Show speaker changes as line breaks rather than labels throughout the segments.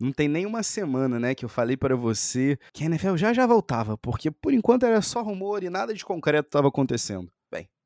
Não tem nem uma semana, né, que eu falei para você que a NFL já já voltava, porque por enquanto era só rumor e nada de concreto estava acontecendo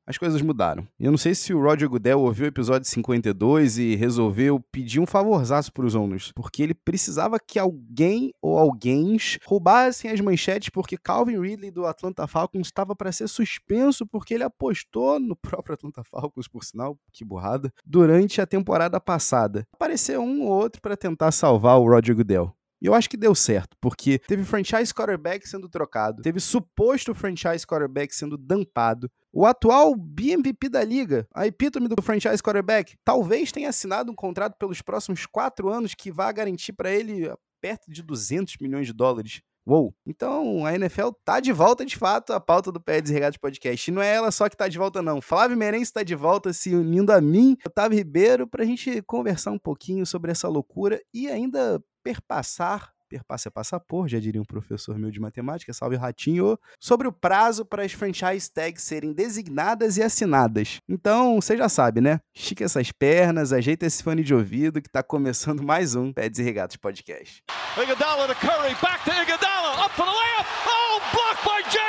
as coisas mudaram. Eu não sei se o Roger Goodell ouviu o episódio 52 e resolveu pedir um favorzaço para os Owners, porque ele precisava que alguém ou alguém roubassem as manchetes porque Calvin Ridley do Atlanta Falcons estava para ser suspenso porque ele apostou no próprio Atlanta Falcons, por sinal, que burrada, durante a temporada passada. Apareceu um ou outro para tentar salvar o Roger Goodell. E eu acho que deu certo, porque teve franchise quarterback sendo trocado, teve suposto franchise quarterback sendo dampado, o atual BMVP da liga, a epítome do franchise quarterback, talvez tenha assinado um contrato pelos próximos quatro anos que vá garantir para ele perto de 200 milhões de dólares. Uou! Então a NFL tá de volta de fato à pauta do Pé Desregado Podcast. E não é ela só que tá de volta, não. Flávio Merense tá de volta se unindo a mim, Otávio Ribeiro, pra gente conversar um pouquinho sobre essa loucura e ainda perpassar perpassa é passapor, já diria um professor meu de matemática, salve ratinho, sobre o prazo para as franchise tags serem designadas e assinadas. Então, você já sabe, né? Estica essas pernas, ajeita esse fone de ouvido que tá começando mais um Pés e Regatos Podcast. Iguodala to Curry, back to Iguodala, up for the layup, oh, blocked by James!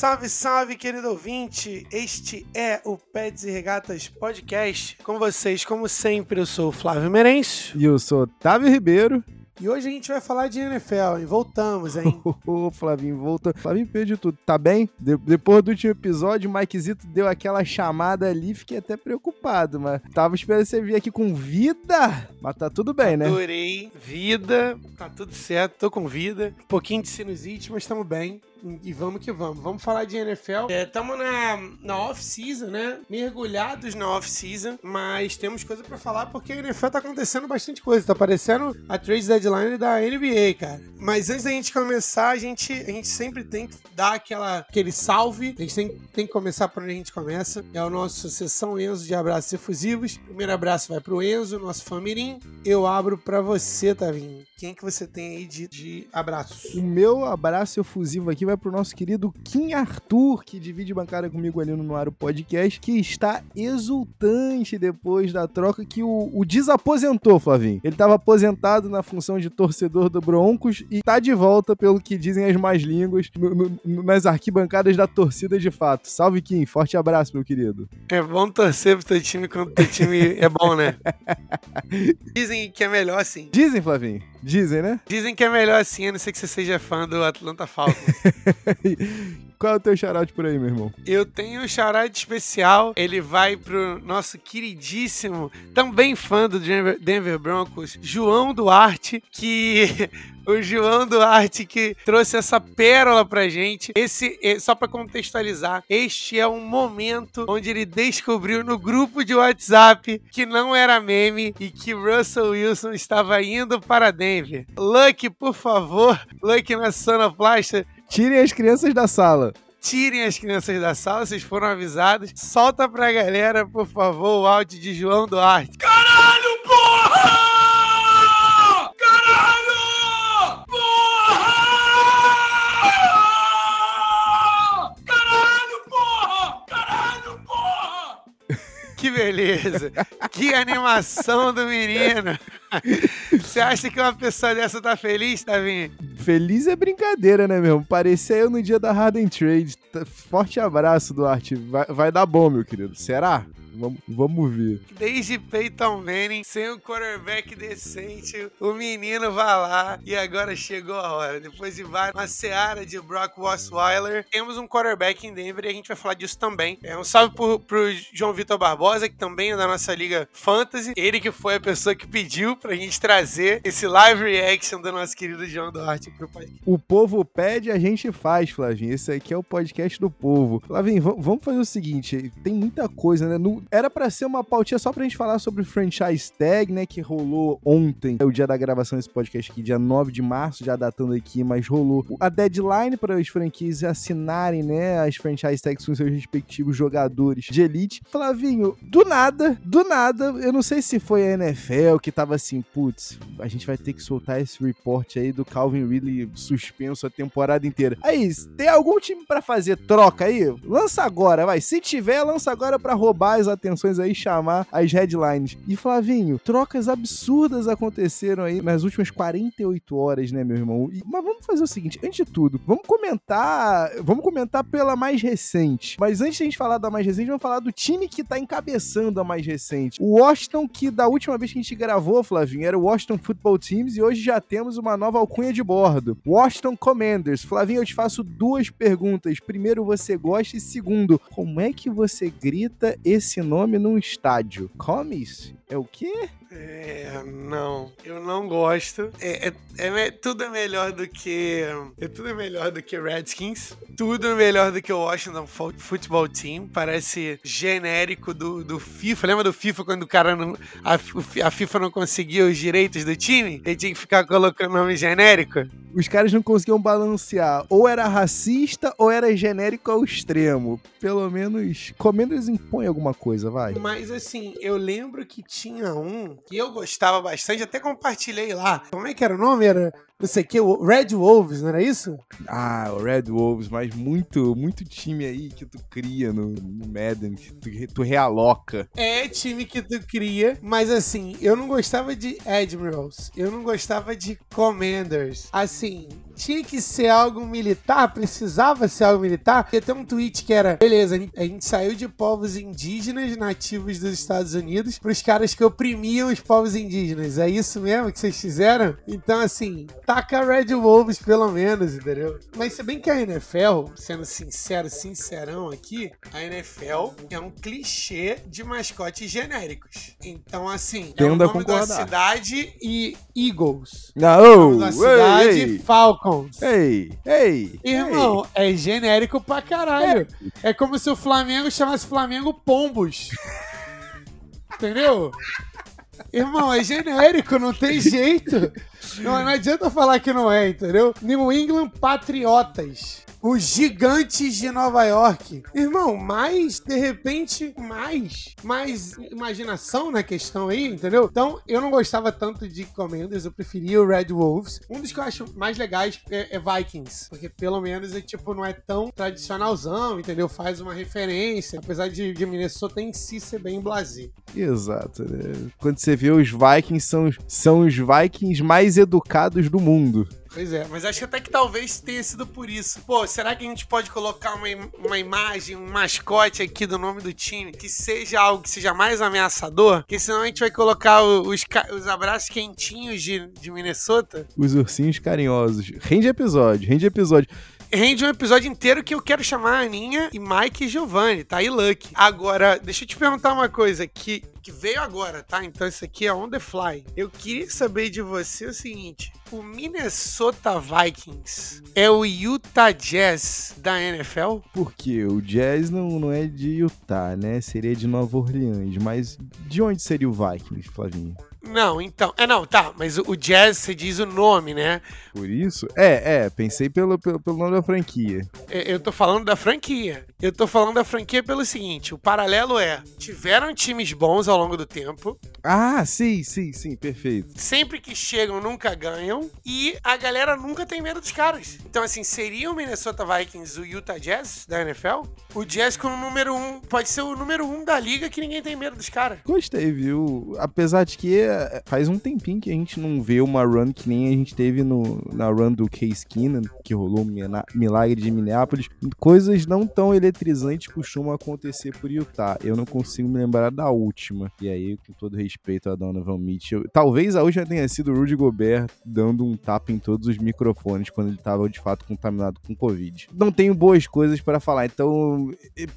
Salve, salve, querido ouvinte! Este é o Pets e Regatas Podcast. Com vocês, como sempre, eu sou o Flávio Merencio.
E eu sou Otávio Ribeiro.
E hoje a gente vai falar de NFL, hein? Voltamos, hein?
Ô, Flavinho, volta. Flavinho perde tudo. Tá bem? De depois do último episódio, o Mikezito deu aquela chamada ali, fiquei até preocupado, mas tava esperando você vir aqui com vida. Mas tá tudo bem, né?
Adorei. Vida, tá tudo certo, tô com vida. Um pouquinho de sinusite, mas estamos bem. E vamos que vamos. Vamos falar de NFL. Estamos é, na, na off-season, né? Mergulhados na off-season, mas temos coisa para falar porque a NFL tá acontecendo bastante coisa. Tá aparecendo a trade deadline da NBA, cara. Mas antes da gente começar, a gente, a gente sempre tem que dar aquela, aquele salve. A gente tem, tem que começar por onde a gente começa. É o nosso sessão Enzo de abraços efusivos. Primeiro abraço vai pro Enzo, nosso famirim. Eu abro para você, Tavinho. Quem que você tem aí de, de abraços?
O meu abraço efusivo aqui vai pro nosso querido Kim Arthur, que divide bancada comigo ali no Noaro Podcast, que está exultante depois da troca que o, o desaposentou, Flavinho. Ele estava aposentado na função de torcedor do Broncos e tá de volta, pelo que dizem as más línguas, no, no, nas arquibancadas da torcida de fato. Salve, Kim. Forte abraço, meu querido.
É bom torcer pro teu time quando o teu time é bom, né? Dizem que é melhor assim.
Dizem, Flavinho. Dizem, né?
Dizem que é melhor assim, a não ser que você seja fã do Atlanta Falcons.
Qual é o teu shout por aí, meu irmão?
Eu tenho um shout especial. Ele vai pro nosso queridíssimo, também fã do Denver, Broncos, João Duarte, que o João Duarte que trouxe essa pérola pra gente. Esse, só para contextualizar, este é um momento onde ele descobriu no grupo de WhatsApp que não era meme e que Russell Wilson estava indo para Denver. Luck, por favor, Luck na sonoplasta,
Tirem as crianças da sala.
Tirem as crianças da sala, vocês foram avisados. Solta pra galera, por favor, o áudio de João Duarte.
Caralho, porra!
Que beleza! que animação do menino! Você acha que uma pessoa dessa tá feliz, Tavinho?
Feliz é brincadeira, né, meu? Parecia eu no dia da Harden Trade. Forte abraço, Duarte. Vai, vai dar bom, meu querido. Será? Vamos, vamos ver.
Desde Peyton Manning, sem um quarterback decente, o menino vai lá e agora chegou a hora. Depois de uma seara de Brock Osweiler, temos um quarterback em Denver e a gente vai falar disso também. É um salve pro, pro João Vitor Barbosa, que também é da nossa liga Fantasy. Ele que foi a pessoa que pediu pra gente trazer esse live reaction do nosso querido João Duarte pro podcast.
O povo pede, a gente faz, Flavinho. Esse aqui é o podcast do povo. Flavinho, vamos fazer o seguinte: tem muita coisa, né? No, Era pra ser uma pautinha só pra gente falar sobre o franchise tag, né, que rolou ontem, é o dia da gravação desse podcast aqui, dia 9 de março, já datando aqui, mas rolou a deadline para as franquias assinarem, né, as franchise tags com seus respectivos jogadores de elite. Flavinho, do nada, do nada, eu não sei se foi a NFL que tava assim, putz, a gente vai ter que soltar esse report aí do Calvin Ridley suspenso a temporada inteira. Aí, tem algum time para fazer troca aí? Lança agora, vai. Se tiver, lança agora para roubar as atenções aí, chamar as headlines. E Flavinho, trocas absurdas aconteceram aí nas últimas 48 horas, né, meu irmão? E, mas vamos fazer o seguinte, antes de tudo, vamos comentar, vamos comentar pela mais recente. Mas antes de a gente falar da mais recente, vamos falar do time que tá encabeçando a mais recente. O Washington, que da última vez que a gente gravou, Flavinho, era o Washington Football Teams e hoje já temos uma nova alcunha de bordo. Washington Commanders. Flavinho, eu te faço duas perguntas. Primeiro, você gosta? E segundo, como é que você grita esse nome num estádio? Comes? É o quê?
É, não, eu não gosto. É, é, é, tudo é melhor do que. É tudo é melhor do que Redskins. Tudo é melhor do que o Washington Football Team. Parece genérico do, do FIFA. Lembra do FIFA quando o cara não. A, a FIFA não conseguia os direitos do time? Ele tinha que ficar colocando nome genérico?
Os caras não conseguiam balancear. Ou era racista ou era genérico ao extremo. Pelo menos, Commanders impõe alguma coisa, vai.
Mas assim, eu lembro que tinha um que eu gostava bastante, até compartilhei lá. Como é que era o nome? Era não sei o que, o Red Wolves, não era isso?
Ah, o Red Wolves, mas muito, muito time aí que tu cria no, no Madden, que tu, tu, realoca.
É time que tu cria, mas assim, eu não gostava de Admirals, eu não gostava de Commanders. Assim, tinha que ser algo militar, precisava ser algo militar. Ia ter um tweet que era: beleza, a gente saiu de povos indígenas nativos dos Estados Unidos para os caras que oprimiam os povos indígenas. É isso mesmo que vocês fizeram? Então, assim, taca Red Wolves pelo menos, entendeu? Mas se bem que a NFL, sendo sincero, sincerão aqui, a NFL é um clichê de mascotes genéricos. Então, assim,
é o
nome
concordar.
da cidade e Eagles.
Não,
o nome da cidade,
ei, ei.
Falcons.
Ei, ei.
Irmão, é genérico pra caralho. É como se o Flamengo chamasse Flamengo Pombos. Entendeu? Irmão, é genérico, não tem jeito. Não, não adianta falar que não é, entendeu? New England Patriotas. Os gigantes de Nova York. Irmão, mais, de repente, mais. Mais imaginação na questão aí, entendeu? Então, eu não gostava tanto de Commanders, eu preferia o Red Wolves. Um dos que eu acho mais legais é, é Vikings. Porque pelo menos é tipo, não é tão tradicionalzão, entendeu? Faz uma referência. Apesar de, de Minnesota em si ser bem blasé.
Exato, né? Quando você vê os Vikings, são, são os Vikings mais educados do mundo.
Pois é, mas acho até que talvez tenha sido por isso. Pô, será que a gente pode colocar uma, uma imagem, um mascote aqui do nome do time que seja algo que seja mais ameaçador? Porque senão a gente vai colocar os, os abraços quentinhos de, de Minnesota.
Os ursinhos carinhosos. Rende episódio, rende episódio.
Rende um episódio inteiro que eu quero chamar a Aninha e Mike e Giovanni, tá? E Lucky. Agora, deixa eu te perguntar uma coisa que, que veio agora, tá? Então isso aqui é on the fly. Eu queria saber de você o seguinte: o Minnesota Vikings é o Utah Jazz da NFL?
Porque o Jazz não, não é de Utah, né? Seria de Nova Orleans. Mas de onde seria o Vikings, Flavinho?
Não, então. É, não, tá. Mas o, Jazz, você diz o nome, né?
Por isso? É, é. Pensei pelo, pelo, pelo nome da franquia.
É, Eu tô falando da franquia. Eu tô falando da franquia pelo seguinte: o paralelo é: tiveram times bons ao longo do tempo,
Ah, sim, sim, sim. Perfeito.
sempre que chegam nunca ganham e a galera nunca tem medo dos caras. Então, assim, seria o Minnesota Vikings o Utah Jazz da NFL? O Jazz com o número um, pode ser o número um da liga que ninguém tem medo dos caras.
Gostei, viu? Apesar de que faz um tempinho que a gente não vê uma run que nem a gente teve no, na run do Case Keenan, que rolou milagre de Minneapolis. Coisas não tão eletrizantes costumam acontecer por Utah. Eu não consigo me lembrar da última. E aí, com todo respeito a Donovan Mitchell, talvez a última tenha sido o Rudy Gobert dando um tapa em todos os microfones quando ele estava de fato contaminado com Covid. Não tenho boas coisas para falar, então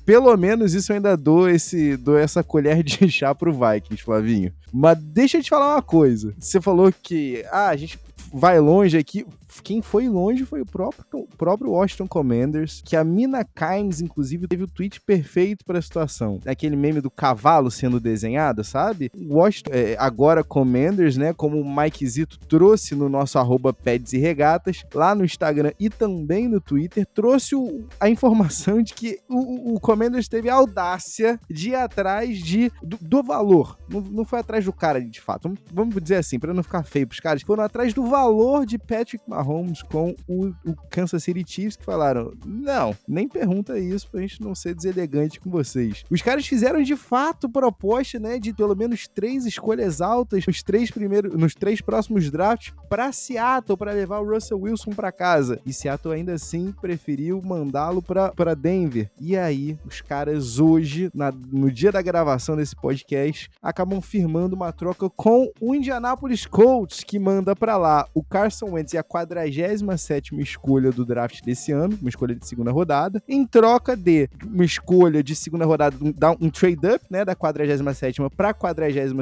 pelo menos isso eu ainda dou esse dou essa colher de chá pro Vikings, Flavinho. Mas deixa te falar uma coisa. Você falou que ah, a gente vai longe aqui. Quem foi longe foi o próprio, o próprio Washington Commanders, que a Mina Kimes, inclusive, teve o tweet perfeito para a situação. Aquele meme do cavalo sendo desenhado, sabe? Washington, é, agora Commanders, né? Como o Mike Zito trouxe no nosso arroba Peds e Regatas, lá no Instagram e também no Twitter, trouxe o, a informação de que o, o Commanders teve a audácia de ir atrás de, do, do valor. Não, não, foi atrás do cara, de fato. Vamos, dizer assim, para não ficar feio pros caras, foram atrás do valor de Patrick Mahomes com o, o, Kansas City Chiefs que falaram: não, nem pergunta isso pra gente não ser deselegante com vocês. Os caras fizeram de fato proposta, né, de pelo menos três escolhas altas nos três primeiros, nos três próximos drafts para Seattle para levar o Russell Wilson para casa. E Seattle ainda assim preferiu mandá-lo para Denver. E aí, os caras hoje, na, no dia da gravação desse podcast, acabam firmando uma troca com o Indianapolis Colts, que manda para lá o Carson Wentz e a 47 escolha do draft desse ano, uma escolha de segunda rodada, em troca de uma escolha de segunda rodada, um, um trade-up, né, da 47 para 42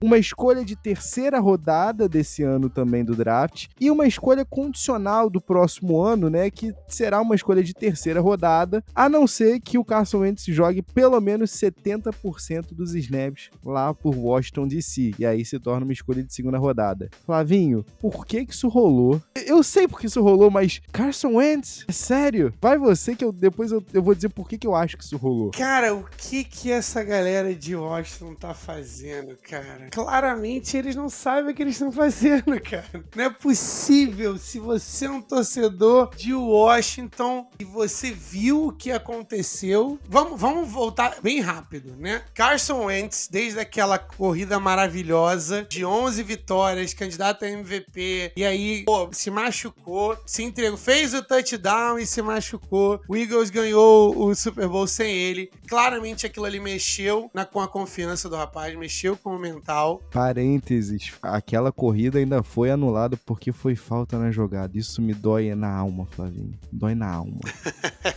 uma escolha de terceira rodada desse ano também do draft e uma escolha condicional do próximo ano, né, que será uma escolha de terceira rodada, a não ser que o Carson Wentz jogue pelo menos 70% dos snaps lá por Washington DC, e aí se torna uma escolha de segunda rodada. Flavinho, por que que isso rolou? Eu sei porque isso rolou, mas Carson Wentz, é sério? Vai você que eu depois eu, eu vou dizer por que que eu acho que isso rolou.
Cara, o que que essa galera de Washington tá fazendo, cara? Claramente eles não sabem o que eles estão fazendo, cara. Não é possível se você é um torcedor de Washington e você viu o que aconteceu. Vamos, vamos voltar bem rápido, né? Carson Wentz, desde aquela corrida maravilhosa de 11 vitórias, candidato a MVP, e aí, pô, se machucou, se entregou, fez o touchdown e se machucou. O Eagles ganhou o Super Bowl sem ele. Claramente aquilo ali mexeu na, com a confiança do rapaz, mexeu com o mental.
Parênteses, aquela corrida ainda foi anulada porque foi falta na jogada. Isso me dói na alma, Flavinho. Dói na alma.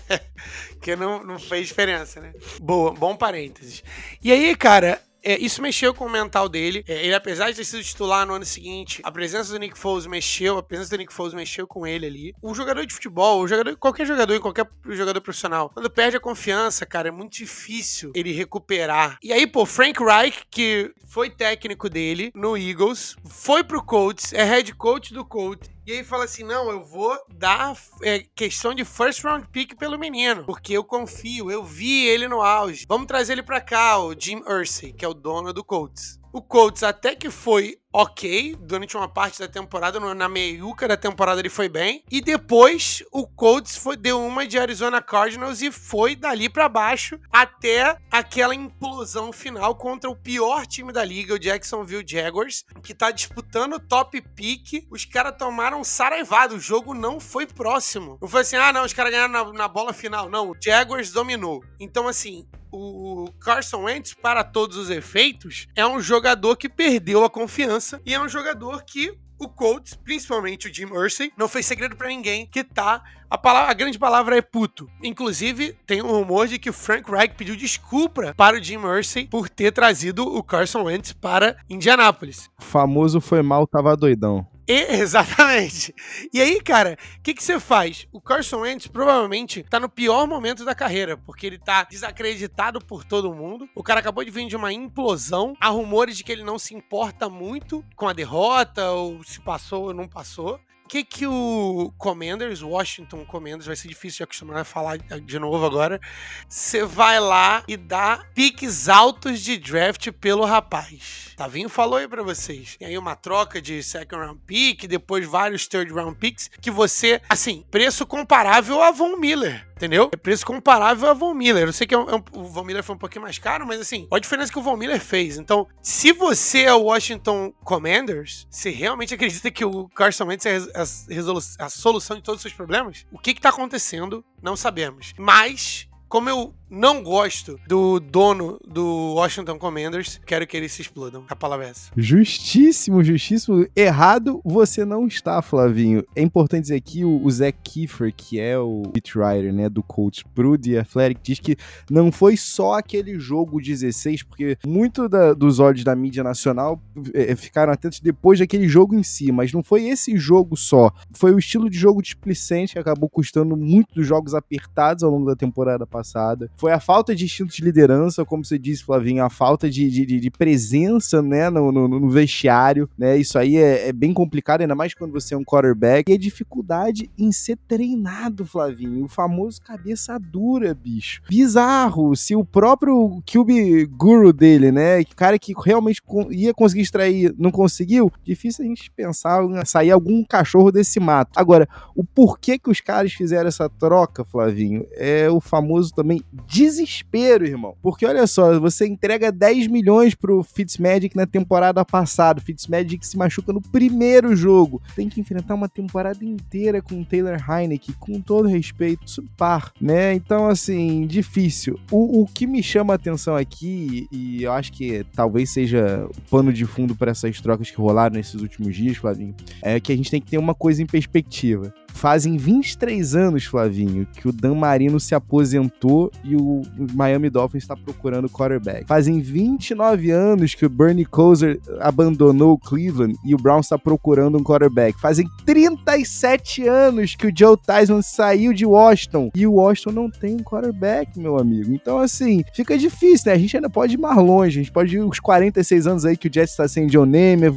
que não, não fez diferença, né? Boa, bom parênteses. E aí, cara, é, isso mexeu com o mental dele. É, ele, apesar de ter sido titular no ano seguinte, a presença do Nick Foles mexeu, a presença do Nick Foles mexeu com ele ali. O jogador de futebol, o jogador, qualquer jogador qualquer jogador profissional, quando perde a confiança, cara, é muito difícil ele recuperar. E aí, pô, Frank Reich, que foi técnico dele no Eagles, foi pro Colts, é head coach do Colts, e aí fala assim: não, eu vou dar é, questão de first round pick pelo menino, porque eu confio, eu vi ele no auge. Vamos trazer ele pra cá, o Jim Ursay, que é o dono do Colts. O Colts até que foi ok durante uma parte da temporada, na meiuca da temporada ele foi bem. E depois o Colts foi, deu uma de Arizona Cardinals e foi dali para baixo até aquela implosão final contra o pior time da liga, o Jacksonville Jaguars, que tá disputando o top pick. Os caras tomaram saraivado, o jogo não foi próximo. Não foi assim, ah não, os caras ganharam na, na bola final. Não, o Jaguars dominou. Então assim, o Carson Wentz, para todos os efeitos, é um jogador que perdeu a confiança e é um jogador que o Colts, principalmente o Jim Irsay, não fez segredo para ninguém que tá a, palavra, a grande palavra é puto. Inclusive, tem um rumor de que o Frank Reich pediu desculpa para o Jim Irsay por ter trazido o Carson Wentz para Indianápolis.
O famoso foi mal, tava doidão.
E, exatamente. E aí, cara, o que, que você faz? O Carson Wentz provavelmente tá no pior momento da carreira, porque ele tá desacreditado por todo mundo. O cara acabou de vir de uma implosão. Há rumores de que ele não se importa muito com a derrota, ou se passou ou não passou que que o Commanders, Washington Commanders, vai ser difícil de acostumar a falar de novo agora. Você vai lá e dá piques altos de draft pelo rapaz. Tavinho falou aí pra vocês. E aí uma troca de second round pick, depois vários third round picks, que você, assim, preço comparável a Von Miller. Entendeu? É preço comparável a Von Miller. Eu sei que é um, é um, o Von Miller foi um pouquinho mais caro, mas assim, olha a diferença que o Von Miller fez. Então, se você é o Washington Commanders, você realmente acredita que o Carson Wentz é a, a, solução de todos os seus problemas? O que está acontecendo? Não sabemos. Mas Como eu não gosto do dono do Washington Commanders, quero que eles se explodam. A palavra é essa.
Justíssimo, justíssimo. Errado você não está, Flavinho. É importante dizer aqui o, o Zach Kiefer, que é o beat writer, né, do coach pro The Athletic, diz que não foi só aquele jogo 16, porque muito da, dos olhos da mídia nacional é, ficaram atentos depois daquele jogo em si, mas não foi esse jogo só. Foi o estilo de jogo displicente que acabou custando muito dos jogos apertados ao longo da temporada passada foi a falta de instinto de liderança, como você disse, Flavinho, a falta de, de, de presença, né, no, no, no, vestiário, né, isso aí é, é, bem complicado, ainda mais quando você é um quarterback, e a dificuldade em ser treinado, Flavinho, o famoso cabeça dura, bicho. Bizarro, se o próprio QB guru dele, né, cara que realmente ia conseguir extrair, não conseguiu, difícil a gente pensar em sair algum cachorro desse mato. Agora, o porquê que os caras fizeram essa troca, Flavinho, é o famoso também desespero, irmão. Porque olha só, você entrega 10 milhões pro Fitzmagic na temporada passada. O Fitzmagic se machuca no primeiro jogo. Tem que enfrentar uma temporada inteira com o Taylor Heineke, com todo respeito, subpar, né? Então, assim, difícil. O, o que me chama a atenção aqui, e eu acho que talvez seja o pano de fundo para essas trocas que rolaram nesses últimos dias, Flavinho, é que a gente tem que ter uma coisa em perspectiva. Fazem 23 anos, Flavinho, que o Dan Marino se aposentou e o Miami Dolphins está procurando quarterback. Fazem 29 anos que o Bernie Kosar abandonou o Cleveland e o Brown está procurando um quarterback. Fazem 37 anos que o Joe Tyson saiu de Washington e o Washington não tem um quarterback, meu amigo. Então, assim, fica difícil, né? A gente ainda pode ir mais longe. A gente pode ir os 46 anos aí que o Jets está sem John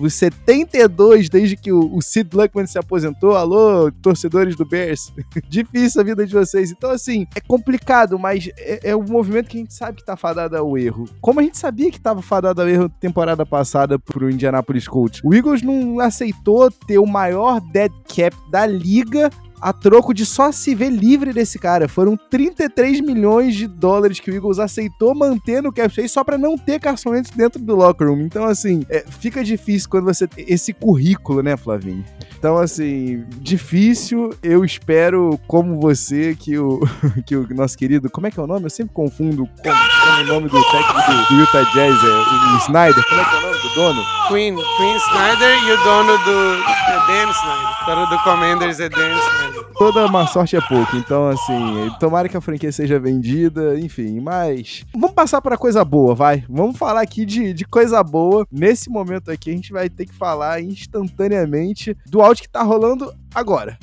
os 72 desde que o, o Sid Luckman se aposentou. Alô, torcedor torcedores do Bears. Difícil a vida de vocês. Então, assim, é complicado, mas é, é um movimento que a gente sabe que tá fadado ao erro. Como a gente sabia que tava fadado ao erro temporada passada pro Indianapolis Colts, o Eagles não aceitou ter o maior dead cap da liga a troco de só se ver livre desse cara. Foram 33 milhões de dólares que o Eagles aceitou manter no cap só para não ter Carson Wentz dentro do locker room. Então, assim, é, fica difícil quando você tem esse currículo, né, Flavinho? Então, assim, difícil. Eu espero, como você, que o, que o nosso querido. Como é que é o nome? Eu sempre confundo com, com o nome do técnico do, Utah Jazz, é o Snyder. Como é que é o nome do dono?
Queen. Queen Snyder e o dono do. É Dan Snyder. O dono do Commanders é Dan Snyder.
Toda má sorte é pouco, então assim, tomara que a franquia seja vendida, enfim, mas vamos passar para coisa boa, vai. Vamos falar aqui de, de coisa boa. Nesse momento aqui a gente vai ter que falar instantaneamente do áudio que tá rolando agora.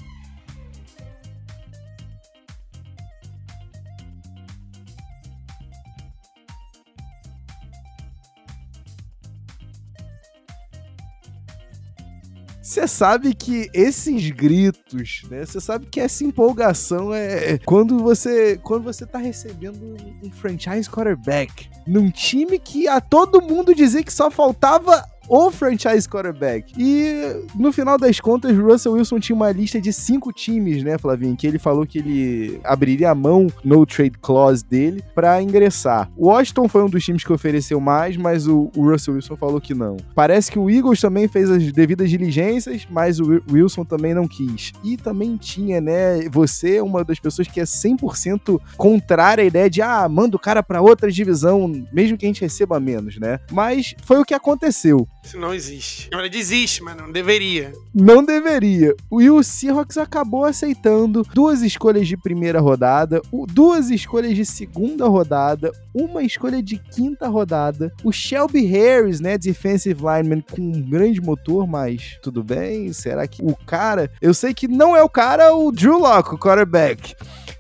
Você sabe que esses gritos, né? Você sabe que essa empolgação é quando você quando você tá recebendo um franchise quarterback num time que a todo mundo dizia que só faltava o franchise quarterback. E no final das contas, Russell Wilson tinha uma lista de cinco times, né, Flavinho? Que ele falou que ele abriria a mão no trade clause dele para ingressar. O Washington foi um dos times que ofereceu mais, mas o, o, Russell Wilson falou que não. Parece que o Eagles também fez as devidas diligências, mas o Wilson também não quis. E também tinha, né, você é uma das pessoas que é 100% contrária à ideia de, ah, manda o cara para outra divisão, mesmo que a gente receba menos, né? Mas foi o que aconteceu.
Isso não existe. Na verdade, existe, mas não deveria.
Não deveria. E o Seahawks acabou aceitando duas escolhas de primeira rodada, duas escolhas de segunda rodada, uma escolha de quinta rodada, o Shelby Harris, né, defensive lineman com um grande motor, mas tudo bem, será que o cara, eu sei que não é o cara, o Drew Locke, o quarterback.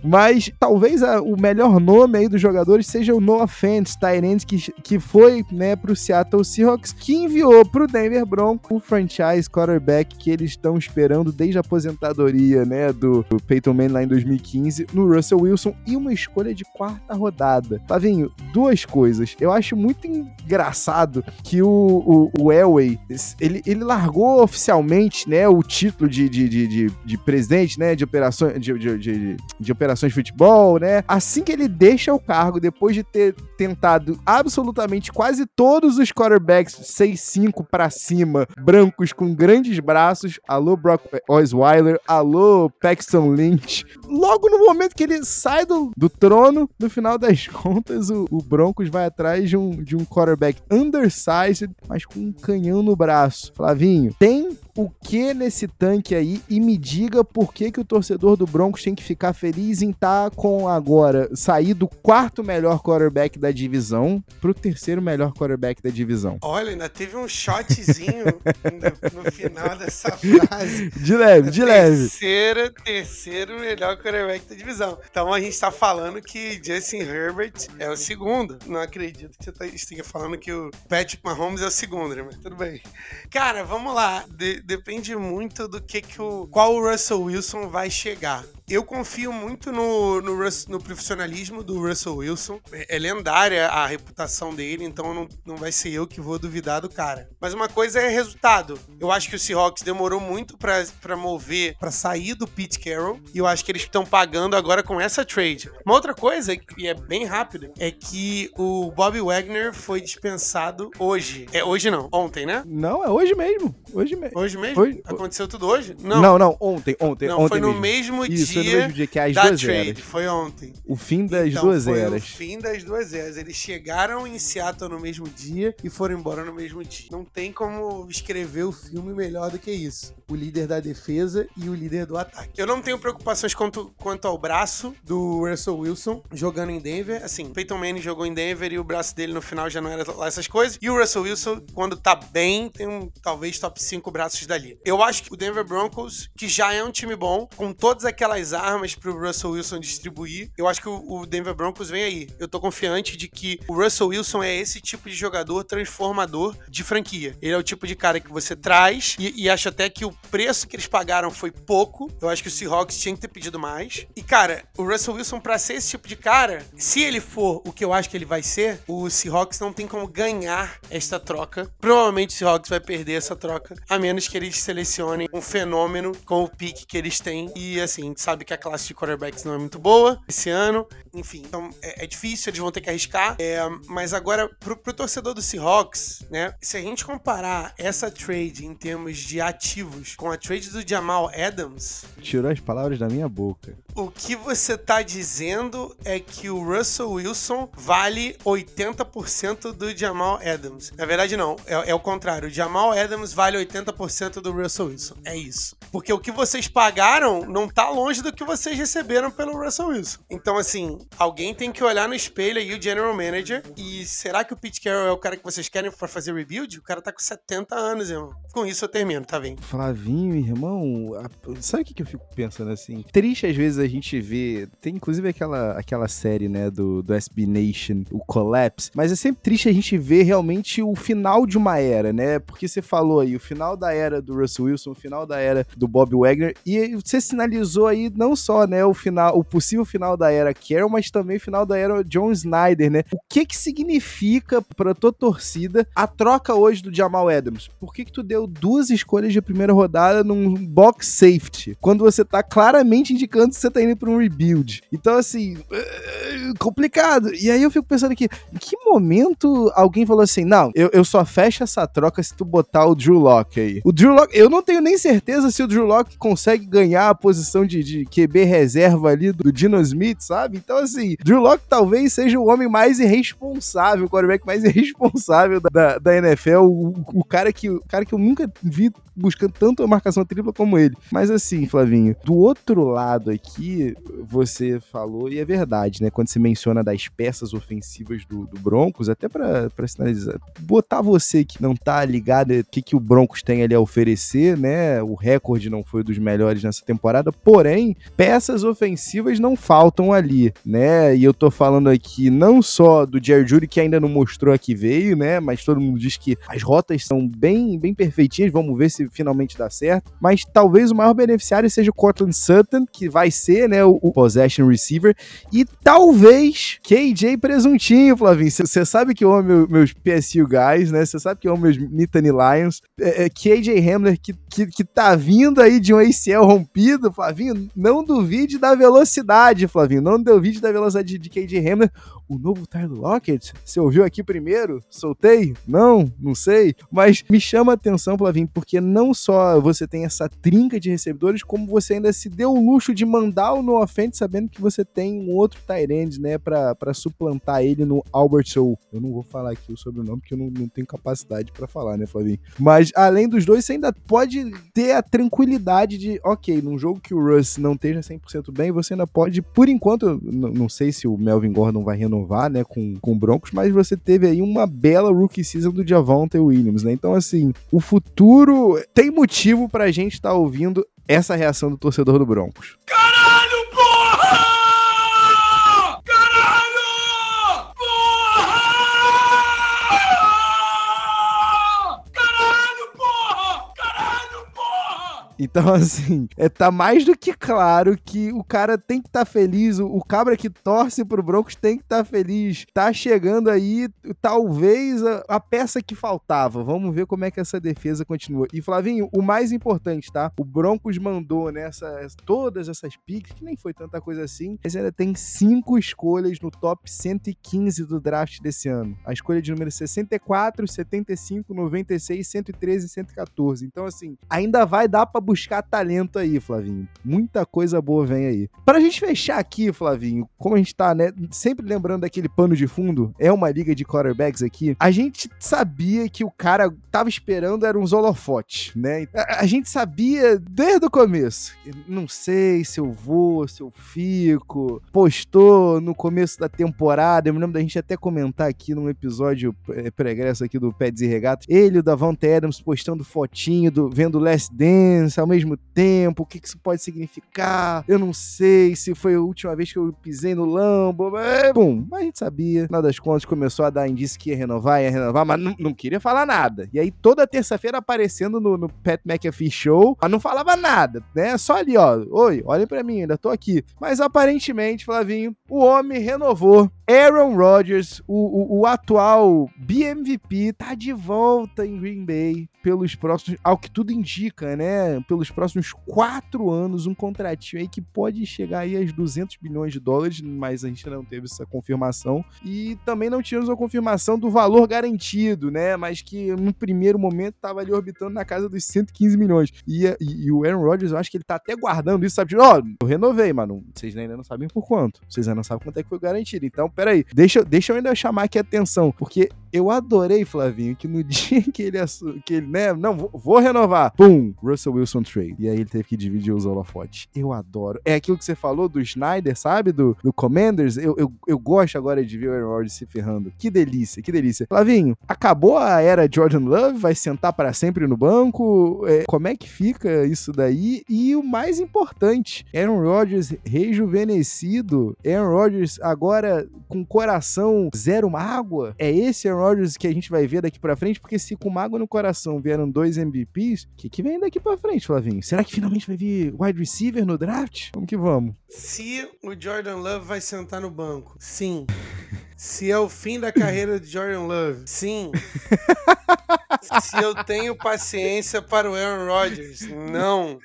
Mas talvez a, o melhor nome aí dos jogadores seja o Noah Fant, Tyrant, que, que foi né, pro Seattle Seahawks, que enviou pro Denver Broncos o franchise quarterback que eles estão esperando desde a aposentadoria né, do, do Peyton Manning lá em 2015, no Russell Wilson, e uma escolha de quarta rodada. Tavinho, duas coisas. Eu acho muito engraçado que o, o, o Elway, ele, ele largou oficialmente né, o título de, de, de, de, de presidente né, de operações de, de, de, de operações de futebol, né? Assim que ele deixa o cargo, depois de ter tentado absolutamente quase todos os quarterbacks 6-5 para cima, brancos com grandes braços, alô Brock Osweiler, alô Paxton Lynch, logo no momento que ele sai do, do trono, no final das contas, o, o Broncos vai atrás de um, de um quarterback undersized, mas com um canhão no braço. Flavinho, tem o que nesse tanque aí e me diga por que, que o torcedor do Broncos tem que ficar feliz em estar tá com agora sair do quarto melhor quarterback da divisão pro terceiro melhor quarterback da divisão.
Olha, ainda teve um shotzinho no, no, final dessa frase.
De leve, de leve.
Terceiro, terceiro melhor quarterback da divisão. Então a gente tá falando que Justin Herbert é o segundo. Não acredito que você tá, esteja falando que o Patrick Mahomes é o segundo, né? Mas tudo bem. Cara, vamos lá. De, depende muito do que, que o. qual o Russell Wilson vai chegar. Eu confio muito no, no, no, profissionalismo do Russell Wilson. É, é lendária a reputação dele, então não, não vai ser eu que vou duvidar do cara. Mas uma coisa é resultado. Eu acho que o Seahawks demorou muito para mover, para sair do Pete Carroll, e eu acho que eles estão pagando agora com essa trade. Uma outra coisa, e é bem rápida, é que o Bob Wagner foi dispensado hoje. É hoje não, ontem, né?
Não, é hoje mesmo. Hoje,
me... hoje mesmo. Hoje... Aconteceu tudo hoje?
Não, não, não ontem, ontem.
Não,
ontem
foi no
mesmo.
mesmo Isso, dia,
no mesmo dia que é as duas
trade.
eras.
Foi ontem.
O fim das
então,
duas
foi
eras.
O fim das duas eras. Eles chegaram em Seattle no mesmo dia e foram embora no mesmo dia. Não tem como escrever o filme melhor do que isso. O líder da defesa e o líder do ataque. Eu não tenho preocupações quanto, quanto ao braço do Russell Wilson jogando em Denver. Assim, Peyton Manning jogou em Denver e o braço dele no final já não era lá essas coisas. E o Russell Wilson, quando tá bem, tem um talvez top 5 braços dali. Eu acho que o Denver Broncos, que já é um time bom, com todas aquelas armas pro Russell Wilson distribuir, eu acho que o Denver Broncos vem aí. Eu tô confiante de que o Russell Wilson é esse tipo de jogador transformador de franquia. Ele é o tipo de cara que você traz e, e acho até que o preço que eles pagaram foi pouco. Eu acho que o Seahawks tinha que ter pedido mais. E, cara, o Russell Wilson, pra ser esse tipo de cara, se ele for o que eu acho que ele vai ser, o Seahawks não tem como ganhar esta troca. Provavelmente o Seahawks vai perder essa troca, a menos que eles selecionem um fenômeno com o pique que eles têm. E, assim, a gente sabe que a classe de quarterbacks não é muito boa esse ano. Enfim, então é, é difícil, eles vão ter que arriscar. É, mas agora, pro, pro torcedor do Seahawks, né? Se a gente comparar essa trade em termos de ativos com a trade do Jamal Adams.
Tirou as palavras da minha boca.
O que você tá dizendo é que o Russell Wilson vale 80% do Jamal Adams. Na verdade, não. É, é o contrário. O Jamal Adams vale 80% do Russell Wilson. É isso. Porque o que vocês pagaram não tá longe do que vocês receberam pelo Russell Wilson. Então, assim, alguém tem que olhar no espelho aí, o General Manager. E será que o Pete Carroll é o cara que vocês querem para fazer rebuild? O cara tá com 70 anos, irmão. Com isso eu termino, tá vendo?
Flavinho, irmão, sabe o que, que eu fico pensando assim? Triste às vezes a gente vê. Tem inclusive aquela, aquela série, né, do, do SB Nation, o Collapse. Mas é sempre triste a gente ver realmente o final de uma era, né? Porque você falou aí, o final da era do Russell Wilson, o final da era do Bob Wagner. E você sinalizou aí não só, né, o final, o possível final da era Carroll, mas também o final da era John Snyder, né? O que que significa pra tua torcida a troca hoje do Jamal Adams? Por que que tu deu duas escolhas de primeira rodada num box safety? Quando você tá claramente indicando que você tá indo pra um rebuild. Então, assim, é, complicado. E aí eu fico pensando aqui, em que momento alguém falou assim, não, eu, eu só fecho essa troca se tu botar o Drew Locke aí. O Drew Locke, eu não tenho nem certeza se o Drew Locke consegue ganhar a posição de, de QB reserva ali do Dino Smith, sabe? Então, assim, Drew Locke talvez seja o homem mais irresponsável, o quarterback mais irresponsável da, da, da NFL, o, o, cara que, o cara que eu nunca vi buscando tanto a marcação tripla como ele. Mas assim, Flavinho, do outro lado aqui, você falou, e é verdade, né? Quando se menciona das peças ofensivas do, do Broncos, até para sinalizar, botar você que não tá ligado o que, que o Broncos tem ali a oferecer, né? O recorde não foi dos melhores nessa temporada, porém, peças ofensivas não faltam ali, né? E eu tô falando aqui não só do Jerry Judy, que ainda não mostrou a que veio, né? Mas todo mundo diz que as rotas são bem, bem perfeitinhas, vamos ver se finalmente dá certo. Mas talvez o maior beneficiário seja o Cortland Sutton, que vai ser ser, né, o, o possession receiver e talvez KJ presuntinho, Flavinho. Você sabe que eu amo meu, meus PSU guys, né? Você sabe que eu amo meus Nittany Lions. É, é, KJ Hamler que, que, que tá vindo aí de um ACL rompido, Flavinho. Não duvide da velocidade, Flavinho. Não duvide da velocidade de, de KJ Hamler o novo Tyler Lockett? Você ouviu aqui primeiro? Soltei? Não, não sei. Mas me chama a atenção, Flavinho, porque não só você tem essa trinca de recebedores, como você ainda se deu o luxo de mandar o no offense sabendo que você tem um outro Tyrande, né, pra suplantar ele no Albert Show. Eu não vou falar aqui o sobrenome, porque eu não, não tenho capacidade para falar, né, Flavinho? Mas além dos dois, você ainda pode ter a tranquilidade de, ok, num jogo que o Russ não esteja 100% bem, você ainda pode, por enquanto, não sei se o Melvin Gordon vai renovar renovar, né, com, com o Broncos, mas você teve aí uma bela rookie season do Javonte Williams, né? Então, assim, o futuro tem motivo pra gente estar tá ouvindo essa reação do torcedor do Broncos.
Caralho, porra! Caralho! Porra! Caralho, porra! Caralho, porra!
Então, assim, é, tá mais do que claro que o cara tem que estar tá feliz, o, o cabra que torce pro Broncos tem que estar tá feliz. Tá chegando aí, talvez, a, a, peça que faltava. Vamos ver como é que essa defesa continua. E, Flavinho, o mais importante, tá? O Broncos mandou nessa todas essas picks, que nem foi tanta coisa assim, mas ainda tem cinco escolhas no top 115 do draft desse ano. A escolha de número 64, 75, 96, 113 e 114. Então, assim, ainda vai dar pra buscar talento aí, Flavinho. Muita coisa boa vem aí. Pra gente fechar aqui, Flavinho, como a gente tá, né, sempre lembrando daquele pano de fundo, é uma liga de quarterbacks aqui, a gente sabia que o cara tava esperando era um holofotes, né? A, a gente sabia desde o começo. Não sei se eu vou, se eu fico. Postou no começo da temporada, eu me lembro da gente até comentar aqui num episódio é, pregresso aqui do Pets e Regatas, ele o Davante Adams postando fotinho do vendo Last Dance, ao mesmo tempo, o que, isso pode significar, eu não sei se foi a última vez que eu pisei no Lambo, mas, bum, mas a gente sabia, nada das contas começou a dar indício que ia renovar, ia renovar, mas não, não queria falar nada. E aí toda terça-feira aparecendo no, no Pat McAfee Show, mas não falava nada, né, só ali, ó, oi, olhem para mim, ainda tô aqui. Mas aparentemente, Flavinho, o homem renovou. Aaron Rodgers, o, o, o atual BMVP, tá de volta em Green Bay pelos próximos, ao que tudo indica, né? Pelos próximos quatro anos, um contratinho aí que pode chegar aí aos 200 bilhões de dólares, mas a gente não teve essa confirmação. E também não tivemos a confirmação do valor garantido, né? Mas que no primeiro momento estava ali orbitando na casa dos 115 milhões. E, e, e, o Aaron Rodgers, eu acho que ele tá até guardando isso, sabe? Ó, oh, eu renovei, mano. Vocês ainda não sabem por quanto. Vocês ainda não sabem quanto é que foi garantido. Então, peraí. Deixa, deixa eu ainda chamar aqui a atenção, porque eu adorei, Flavinho, que no dia que ele, que ele né, não, vou, renovar, pum, Russell Wilson trade. E aí ele teve que dividir os holofotes. Eu adoro. É aquilo que você falou do Schneider, sabe? Do, do Commanders. Eu, eu, eu gosto agora de ver o Aaron Rodgers se ferrando. Que delícia, que delícia. Flavinho, acabou a era Jordan Love? Vai sentar para sempre no banco? É, como é que fica isso daí? E o mais importante, Aaron Rodgers rejuvenescido. Aaron Rodgers agora com coração zero mágoa. É esse Aaron Rodgers que a gente vai ver daqui para frente? Porque se com mágoa no coração vieram dois MVPs, o que, que vem daqui para frente, Flavinho? Será que finalmente vai vir wide receiver no draft? Vamos que vamos.
Se o Jordan Love vai sentar no banco, sim. Se é o fim da carreira de Jordan Love, sim. Se eu tenho paciência para o Aaron Rodgers, não.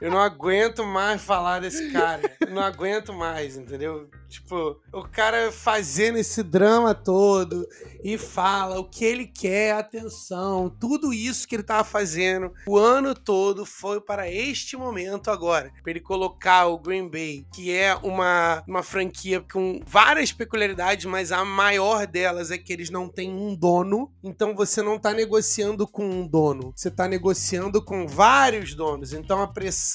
Eu não aguento mais falar desse cara. Eu não aguento mais, entendeu? Tipo, o cara fazendo esse drama todo e fala o que ele quer, atenção, tudo isso que ele tava fazendo o ano todo foi para este momento agora. Para ele colocar o Green Bay, que é uma, uma franquia com várias peculiaridades, mas a maior delas é que eles não têm um dono. Então você não tá negociando com um dono, você tá negociando com vários donos. Então a pressão.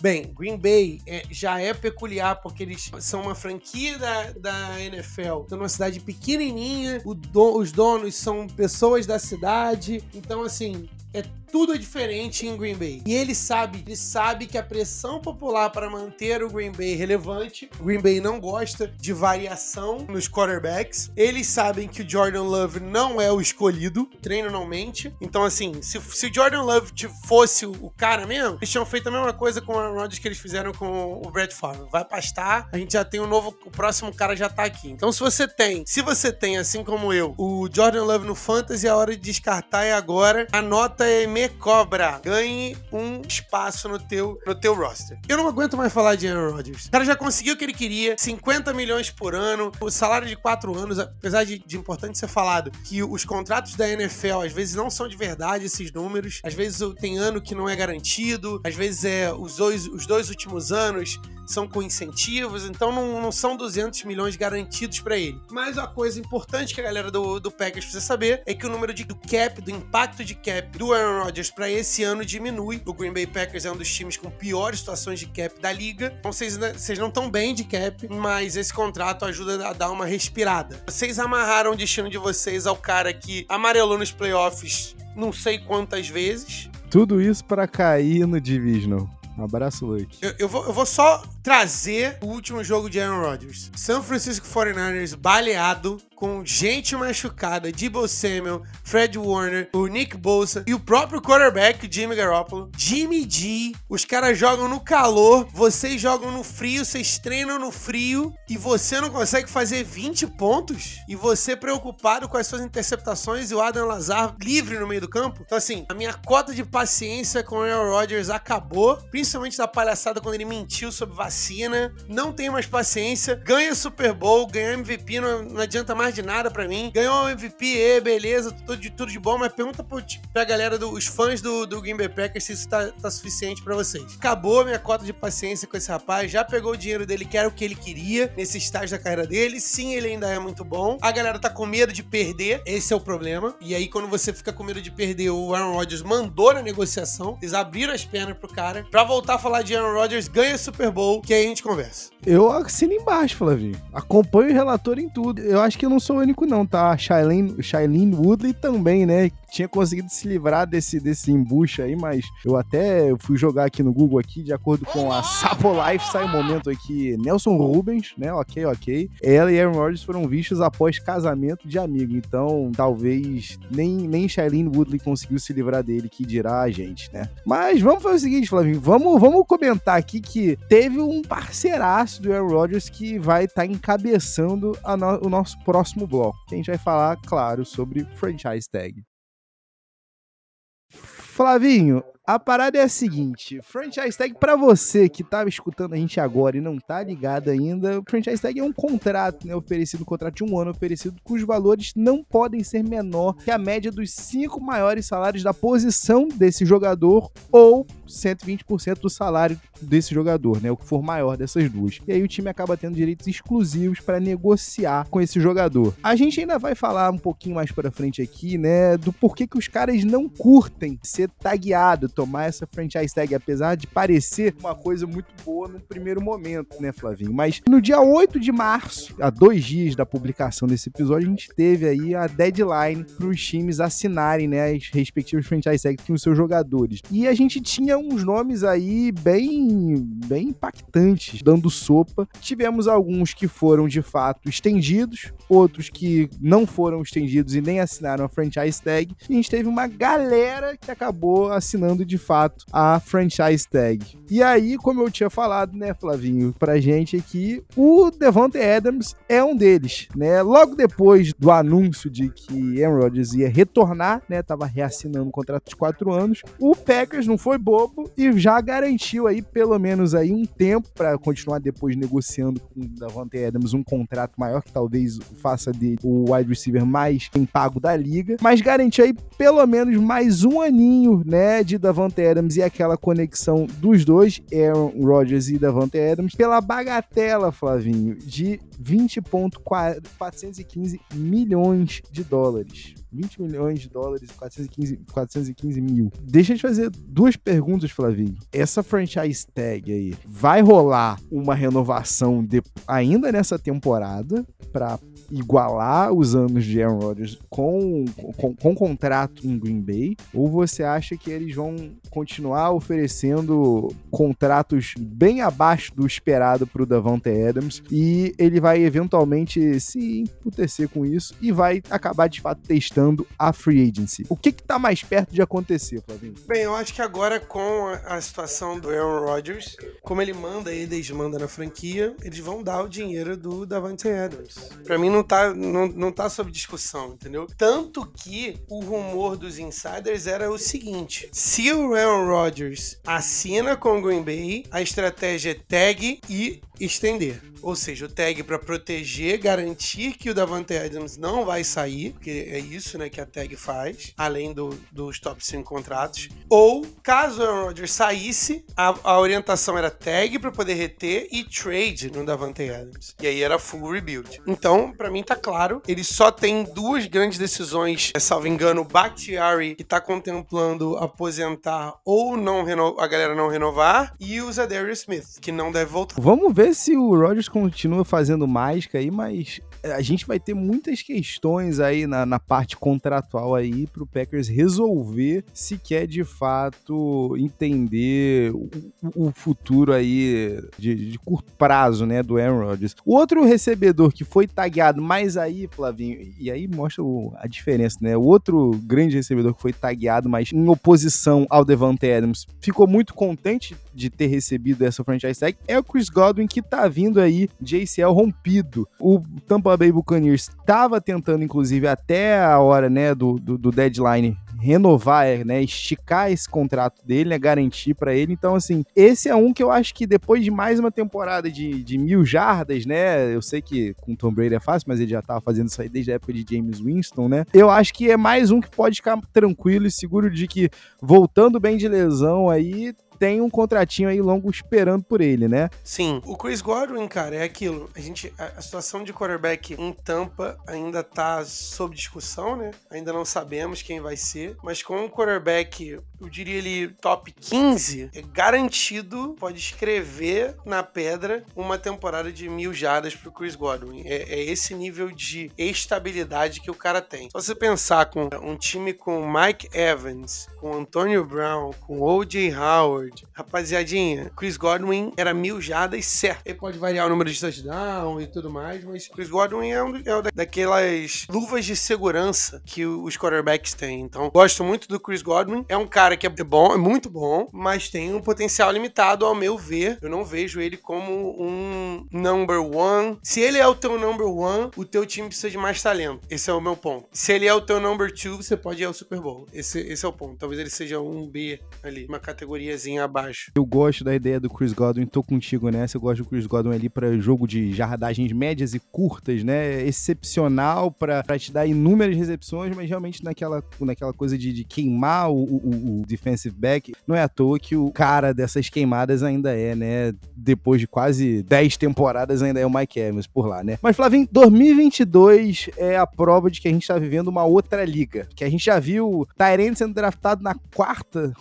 Bem, Green Bay é, já é peculiar porque eles são uma franquia da, da NFL. Então, numa cidade pequenininha, do, os donos são pessoas da cidade. Então, assim, é tudo é diferente em Green Bay. E ele sabe, ele sabe que a pressão popular para manter o Green Bay relevante, o Green Bay não gosta de variação nos quarterbacks. Eles sabem que o Jordan Love não é o escolhido, treino não mente. Então, assim, se, se o Jordan Love fosse o, o cara mesmo, eles tinham feito a mesma coisa com o Aaron Rodgers que eles fizeram com o Brett Favre. Vai pastar, a gente já tem um novo, o próximo cara já tá aqui. Então, se você tem, se você tem, assim como eu, o Jordan Love no Fantasy, a hora de descartar é agora. A nota é me cobra. Ganhe um espaço no teu, no teu roster. Eu não aguento mais falar de Aaron Rodgers. O cara já conseguiu o que ele queria, 50 milhões por ano, o salário de 4 anos, apesar de, de importante ser falado que os contratos da NFL às vezes não são de verdade esses números, às vezes tem ano que não é garantido, às vezes é os dois, os dois últimos anos são com incentivos, então não, não são 200 milhões garantidos para ele. Mas a coisa importante que a galera do, do Packers precisa saber é que o número de, do cap, do impacto de cap do Aaron Rodgers para esse ano diminui. O Green Bay Packers é um dos times com piores situações de cap da liga. Então vocês, vocês não estão bem de cap, mas esse contrato ajuda a dar uma respirada. Vocês amarraram o destino de vocês ao cara que amarelou nos playoffs não sei quantas vezes.
Tudo isso para cair no Divisional. Um abraço, Luke.
Eu, eu, vou, eu vou só trazer o último jogo de Aaron Rodgers. São Francisco 49ers baleado com gente machucada, Debo Samuel, Fred Warner, o Nick Bosa e o próprio quarterback, Jimmy Garoppolo. Jimmy G, os caras jogam no calor, vocês jogam no frio, vocês treinam no frio e você não consegue fazer 20 pontos? E você preocupado com as suas interceptações e o Adam Lazar livre no meio do campo? Então assim, a minha cota de paciência com o Aaron Rodgers acabou, principalmente da palhaçada quando ele mentiu sobre. Não tenho mais paciência. Ganha Super Bowl, ganha MVP, não, não adianta mais de nada para mim. Ganhou MVP, e, beleza, tudo de, tudo de bom, mas pergunta pro, pra galera, dos fãs do, do Bay Packers se isso tá, tá suficiente para vocês. Acabou a minha cota de paciência com esse rapaz, já pegou o dinheiro dele, que era o que ele queria nesse estágio da carreira dele. Sim, ele ainda é muito bom. A galera tá com medo de perder, esse é o problema. E aí, quando você fica com medo de perder, o Aaron Rodgers mandou na negociação, eles abriram as pernas pro cara. Pra voltar a falar de Aaron Rodgers, ganha Super Bowl, que aí a gente conversa.
Eu assino embaixo, Flavinho. Acompanho o relator em tudo. Eu acho que eu não sou o único, não, tá? Shailene, Shailene Woodley também, né? Tinha conseguido se livrar desse, desse embucho aí, mas eu até fui jogar aqui no Google aqui, de acordo com a Sapo Life, sai um momento aqui, Nelson Rubens, né? Ok, ok. Ela e Aaron Rodgers foram vistos após casamento de amigo, então talvez nem, nem Shailene Woodley conseguiu se livrar dele, que dirá a gente, né? Mas vamos fazer o seguinte, Flavinho, vamos, vamos comentar aqui que teve um parceiraço do Aaron Rodgers que vai estar tá encabeçando no, o nosso próximo bloco, que a gente vai falar, claro, sobre franchise tag. Flavinho, a parada é a seguinte: franchise tag, para você que tava escutando a gente agora e não tá ligado ainda, franchise tag é um contrato, né? Oferecido, um contrato de um ano oferecido, cujos valores não podem ser menor que a média dos cinco maiores salários da posição desse jogador ou 120% do salário desse jogador, né? O que for maior dessas duas. E aí o time acaba tendo direitos exclusivos para negociar com esse jogador. A gente ainda vai falar um pouquinho mais para frente aqui, né? Do porquê que os caras não curtem ser tagueado, tomar essa franchise tag, apesar de parecer uma coisa muito boa no primeiro momento, né, Flavinho? Mas no dia 8 de março, há dois dias da publicação desse episódio, a gente teve aí a deadline para os times assinarem, né, as respectivas franchise tags com os seus jogadores. E a gente tinha uns nomes aí bem, bem impactantes, dando sopa. Tivemos alguns que foram de fato estendidos, outros que não foram estendidos e nem assinaram a franchise tag. E a gente teve uma galera que acabou assinando de fato a franchise tag. E aí, como eu tinha falado, né, Flavinho, pra gente aqui, o Devontae Adams é um deles, né? Logo depois do anúncio de que Aaron Rodgers ia retornar, né, tava reassinando um contrato de quatro anos, o Packers não foi bobo e já garantiu aí pelo menos aí um tempo para continuar depois negociando com o Devontae Adams um contrato maior que talvez faça dele o wide receiver mais bem pago da liga, mas garantiu aí pelo menos mais um aninho, né, de Davante Adams e aquela conexão dos dois, Aaron Rodgers e Davante Adams, pela bagatela, Flavinho, de 20,415 milhões de dólares. 20 milhões de dólares, 415, 415 mil. Deixa eu te fazer duas perguntas, Flavinho. Essa franchise tag aí, vai rolar uma renovação de, ainda nessa temporada para igualar os anos de Aaron Rodgers com, com, com contrato em Green Bay? Ou você acha que eles vão continuar oferecendo contratos bem abaixo do esperado para o Davante Adams e ele vai eventualmente se emputecer com isso e vai acabar de fato testando a free agency? O que está mais perto de acontecer, Flavinho?
Bem, eu acho que agora com a situação do Aaron Rodgers, como ele manda e desmanda na franquia, eles vão dar o dinheiro do Davante Adams. Para mim não tá, não, não tá sob discussão, entendeu? Tanto que o rumor dos insiders era o seguinte: se o Aaron Rodgers assina com o Green Bay, a estratégia é tag e estender. Ou seja, o tag para proteger, garantir que o Davante Adams não vai sair, porque é isso né, que a tag faz, além do, dos top 5 contratos. Ou, caso o Aaron Rodgers saísse, a, a orientação era tag para poder reter e trade no Davante Adams. E aí era full rebuild. Então, para mim tá claro, ele só tem duas grandes decisões, é, salvo engano, Bakhtiari, que tá contemplando aposentar ou não a galera não renovar, e o Zadarius Smith, que não deve voltar.
Vamos ver se o Rodgers continua fazendo mágica aí, mas a gente vai ter muitas questões aí na, na parte contratual aí pro Packers resolver se quer de fato entender o, o futuro aí de, de, curto prazo, né, do Aaron Rodgers. O outro recebedor que foi tagueado mais aí, Flavinho, e aí mostra o, a diferença, né? O outro grande recebedor que foi tagueado, mas em oposição ao Devante Adams, ficou muito contente de ter recebido essa franchise tag, é o Chris Godwin que tá vindo aí de ACL rompido. O Tampa Bay Buccaneers estava tentando, inclusive, até a hora, né, do, do, do deadline renovar, é, né, esticar esse contrato dele, né, garantir para ele. Então, assim, esse é um que eu acho que depois de mais uma temporada de, de mil jardas, né, eu sei que com Tom Brady é fácil, mas ele já tava fazendo isso aí desde a época de James Winston, né, eu acho que é mais um que pode ficar tranquilo e seguro de que voltando bem de lesão aí, tem um contratinho aí longo esperando por ele, né?
Sim. O Chris Godwin, cara, é aquilo. A gente a, a situação de quarterback em Tampa ainda tá sob discussão, né? Ainda não sabemos quem vai ser, mas com um quarterback, eu diria ele top 15, é garantido, pode escrever na pedra uma temporada de mil jardas pro Chris Godwin. É, é esse nível de estabilidade que o cara tem. Se você pensar com um time com Mike Evans, com Antonio Brown, com O.J. Howard, Rapaziadinha, Chris Godwin era mil jadas certo. Ele pode variar o número de touchdown e tudo mais, mas Chris Godwin é um, é um daquelas luvas de segurança que os quarterbacks têm. Então, gosto muito do Chris Godwin. É um cara que é bom, é muito bom, mas tem um potencial limitado, ao meu ver. Eu não vejo ele como um number one. Se ele é o teu number one, o teu time precisa de mais talento. Esse é o meu ponto. Se ele é o teu number two, você pode ir ao Super Bowl. Esse, esse é o ponto. Talvez ele seja um B ali, uma categoriazinha abaixo.
Eu gosto da ideia do Chris Godwin, tô contigo nessa. Eu gosto do Chris Godwin ali para jogo de jardagens médias e curtas, né? Excepcional para te dar inúmeras recepções, mas realmente naquela, naquela coisa de, de queimar o, o, o, defensive back. Não é à toa que o cara dessas queimadas ainda é, né? Depois de quase 10 temporadas, ainda é o Mike Evans por lá, né? Mas, Flavinho, 2022 é a prova de que a gente tá vivendo uma outra liga. Que a gente já viu Tyrant sendo draftado na quarta,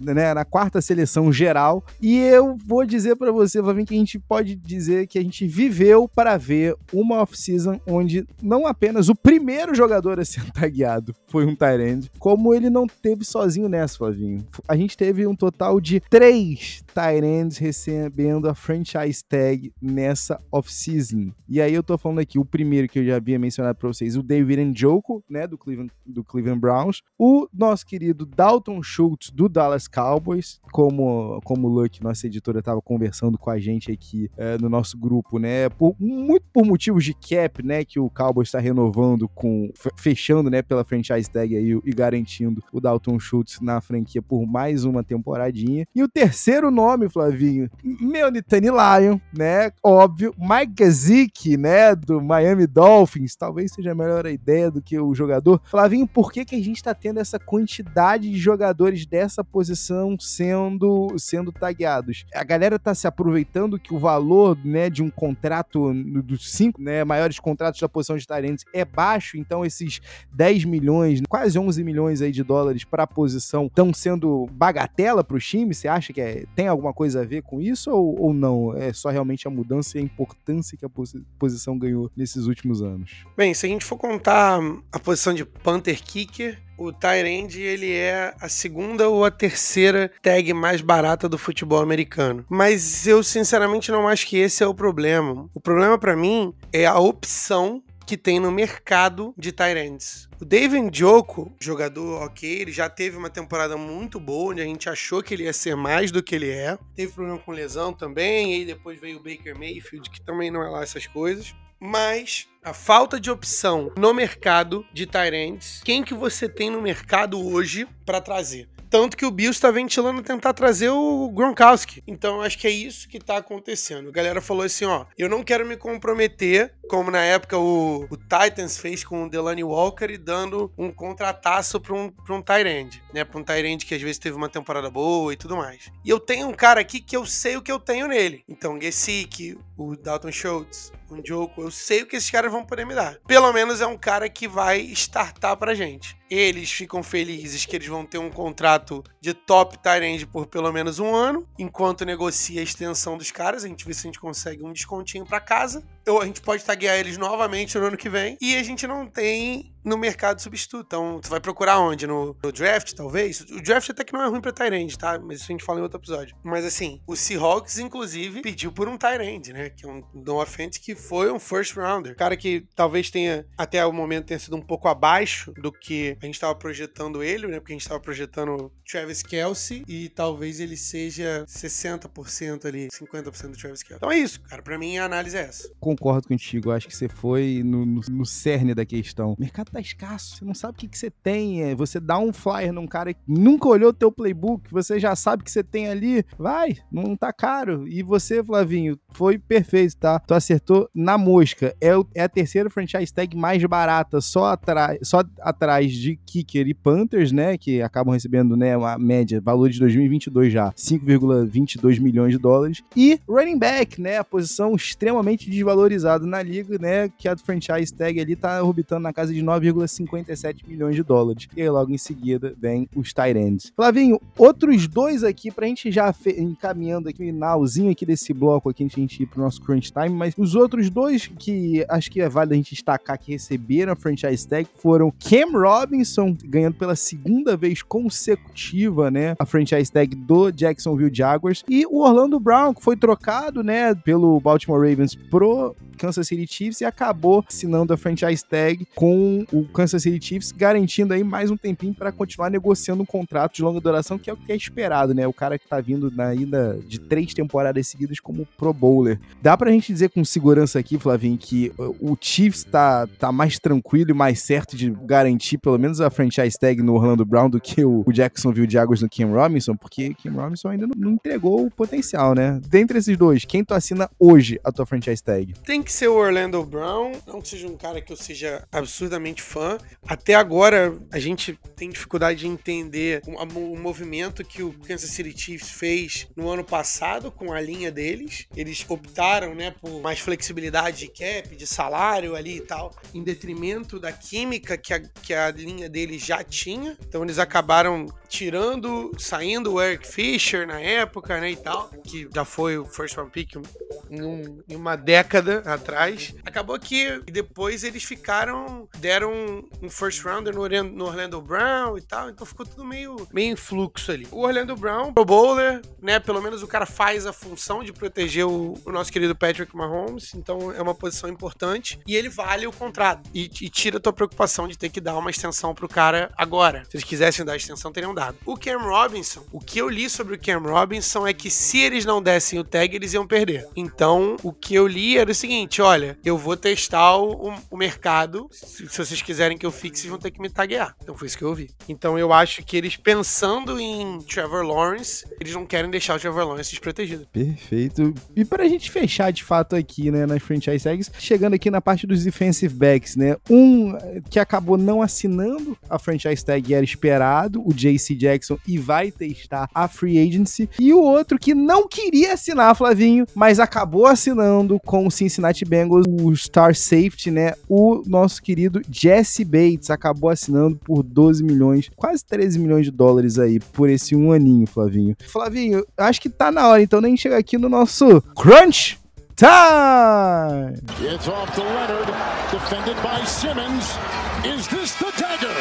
né? Na quarta seleção geral. E eu vou dizer para você, Vavim, que a gente pode dizer que a gente viveu para ver uma off-season onde não apenas o primeiro jogador a ser tagueado foi um Tyrande, como ele não teve sozinho nessa, Flavinho. A gente teve um total de três Tyrands recebendo a franchise tag nessa off-season. E aí eu tô falando aqui, o primeiro que eu já havia mencionado pra vocês, o David Njoku, né, do Cleveland, do Cleveland Browns, o nosso querido Dalton Schultz, do Dallas Cowboys, como, como o Luck, nossa editora, estava conversando com a gente aqui é, no nosso grupo, né? Por, muito por motivos de cap, né? Que o Cowboys está renovando com. fechando, né? Pela franchise tag aí e garantindo o Dalton Schultz na, franquia por mais uma temporadinha. E o terceiro nome, Flavinho, meu Nitani Lion, né? Óbvio, Mike Gesicki, né? Do Miami Dolphins. Talvez seja a melhor ideia do que o jogador. Flavinho, por que, que a gente tá tendo essa quantidade de jogadores dessa posição sendo, sendo tagueados? A galera tá se aproveitando que o valor, né, de um contrato dos cinco, né, maiores contratos da posição de Tyrants é baixo, então esses 10 milhões, quase 11 milhões aí de dólares para a posição estão sendo bagatela para o time? Você acha que é, tem alguma coisa a ver com isso ou, ou não? É só realmente a mudança e a importância que a posi posição ganhou nesses últimos anos?
Bem, se a gente for contar a posição de Panther Kicker, o Tyrande ele é a segunda ou a terceira tag mais barata do futebol americano. Mas eu sinceramente não acho que esse é o problema. O problema para mim é a opção que tem no mercado de Tyrands. O David Njoku, jogador ok, ele já teve uma temporada muito boa, onde a gente achou que ele ia ser mais do que ele é. Teve problema com lesão também, e aí depois veio o Baker Mayfield, que também não é lá essas coisas. Mas a falta de opção no mercado de Tyrands, quem que você tem no mercado hoje para trazer? Tanto que o Bills está ventilando tentar trazer o Gronkowski. Então acho que é isso que está acontecendo. A galera falou assim: ó, eu não quero me comprometer, como na época o, o Titans fez com o Delaney Walker e dando um contrataço para um, pra um Tyrande, né? Para um Tyrande que às vezes teve uma temporada boa e tudo mais. E eu tenho um cara aqui que eu sei o que eu tenho nele. Então, Gesicki, o Dalton Schultz, um Joko, eu sei o que esses caras vão poder me dar. Pelo menos é um cara que vai startar pra gente. Eles ficam felizes que eles vão ter um contrato de top tight por pelo menos um ano, enquanto negocia a extensão dos caras. A gente vê se a gente consegue um descontinho para casa. Ou a gente pode taguear eles novamente no ano que vem. E a gente não tem no mercado substituto. Então, tu vai procurar onde? No, no, draft, talvez? O draft até que não é ruim pra Tyrande, tá? Mas isso a gente fala em outro episódio. Mas assim, o Seahawks, inclusive, pediu por um Tyrande, né? Que é um no offense que foi um first rounder. Cara que talvez tenha, até o momento, tenha sido um pouco abaixo do que a gente tava projetando ele, né? Porque a gente tava projetando Travis Kelsey e talvez ele seja 60% ali, 50% do Travis Kelsey. Então é isso, cara. Pra mim a análise é essa.
Concordo contigo. Acho que você foi no, no, no cerne da questão. Mercado tá escasso. Você não sabe o que, que você tem. É, você dá um flyer num cara que nunca olhou teu playbook, você já sabe que você tem ali. Vai, não tá caro. E você, Flavinho, foi perfeito, tá? Tu acertou na mosca. É, é a terceira franchise tag mais barata, só, só atrás de Kicker e Panthers, né? Que acabam recebendo, né, uma média, valor de 2022 já, 5,22 milhões de dólares. E running back, né? A posição extremamente desvalorizada na liga, né? Que a franchise tag ali tá orbitando na casa de 9 9,57 milhões de dólares. E aí logo em seguida vem os Tyrands. Flavinho, outros dois aqui pra gente já encaminhando aqui finalzinho aqui desse bloco aqui, a gente ir pro nosso crunch time, mas os outros dois que acho que é válido a gente destacar que receberam a franchise tag foram Cam Robinson, ganhando pela segunda vez consecutiva, né, a franchise tag do Jacksonville Jaguars, e o Orlando Brown, que foi trocado, né, pelo Baltimore Ravens pro Kansas City Chiefs e acabou assinando a franchise tag com o Kansas City Chiefs, garantindo aí mais um tempinho para continuar negociando um contrato de longa duração, que é o que é esperado, né? O cara que tá vindo na ida de três temporadas seguidas como Pro Bowler. Dá pra gente dizer com segurança aqui, Flavinho, que o Chiefs tá, tá mais tranquilo e mais certo de garantir pelo menos a franchise tag no Orlando Brown do que o, Jacksonville Jaguars no Kim Robinson, porque Kim Robinson ainda não entregou o potencial, né? Dentre esses dois, quem tu assina hoje a tua franchise tag?
Tem que ser o Orlando Brown, não que seja um cara que eu seja absurdamente fã. Até agora, a gente tem dificuldade de entender o, movimento que o Kansas City Chiefs fez no ano passado com a linha deles. Eles optaram, né, por mais flexibilidade de cap, de salário ali e tal, em detrimento da química que a, que a linha deles já tinha. Então eles acabaram tirando, saindo o Eric Fisher na época, né, e tal, que já foi o first round pick em, em uma década atrás. Acabou que depois eles ficaram, deram um, first rounder no, no, Orlando Brown e tal, então ficou tudo meio, meio em fluxo ali. O Orlando Brown, pro bowler, né, pelo menos o cara faz a função de proteger o, o nosso querido Patrick Mahomes, então é uma posição importante e ele vale o contrato e, e tira a tua preocupação de ter que dar uma extensão pro cara agora. Se eles quisessem dar a extensão, teriam dado. O Cam Robinson, o que eu li sobre o Cam Robinson é que se eles não dessem o tag, eles iam perder. Então, o que eu li era o seguinte: olha, eu vou testar o, o mercado. Se, se, vocês quiserem que eu fixe, vocês vão ter que me taguear. Então foi isso que eu vi. Então eu acho que eles, pensando em Trevor Lawrence, eles não querem deixar o Trevor Lawrence desprotegido.
Perfeito. E pra gente fechar de fato aqui, né, nas franchise tags, chegando aqui na parte dos defensive backs, né? Um que acabou não assinando a franchise tag era esperado, o JC Jackson, e vai testar a free agency. E o outro que não queria assinar, Flavinho, mas acabou assinando com o Cincinnati Bengals, o Star Safety, né? O nosso querido Jesse Bates acabou assinando por 12 milhões, quase 13 milhões de dólares aí, por esse um aninho, Flavinho. Flavinho, acho que tá na hora, então, nem chegar aqui no nosso Crunch time! It's off to Leonard, defended by Simmons. Is this the dagger?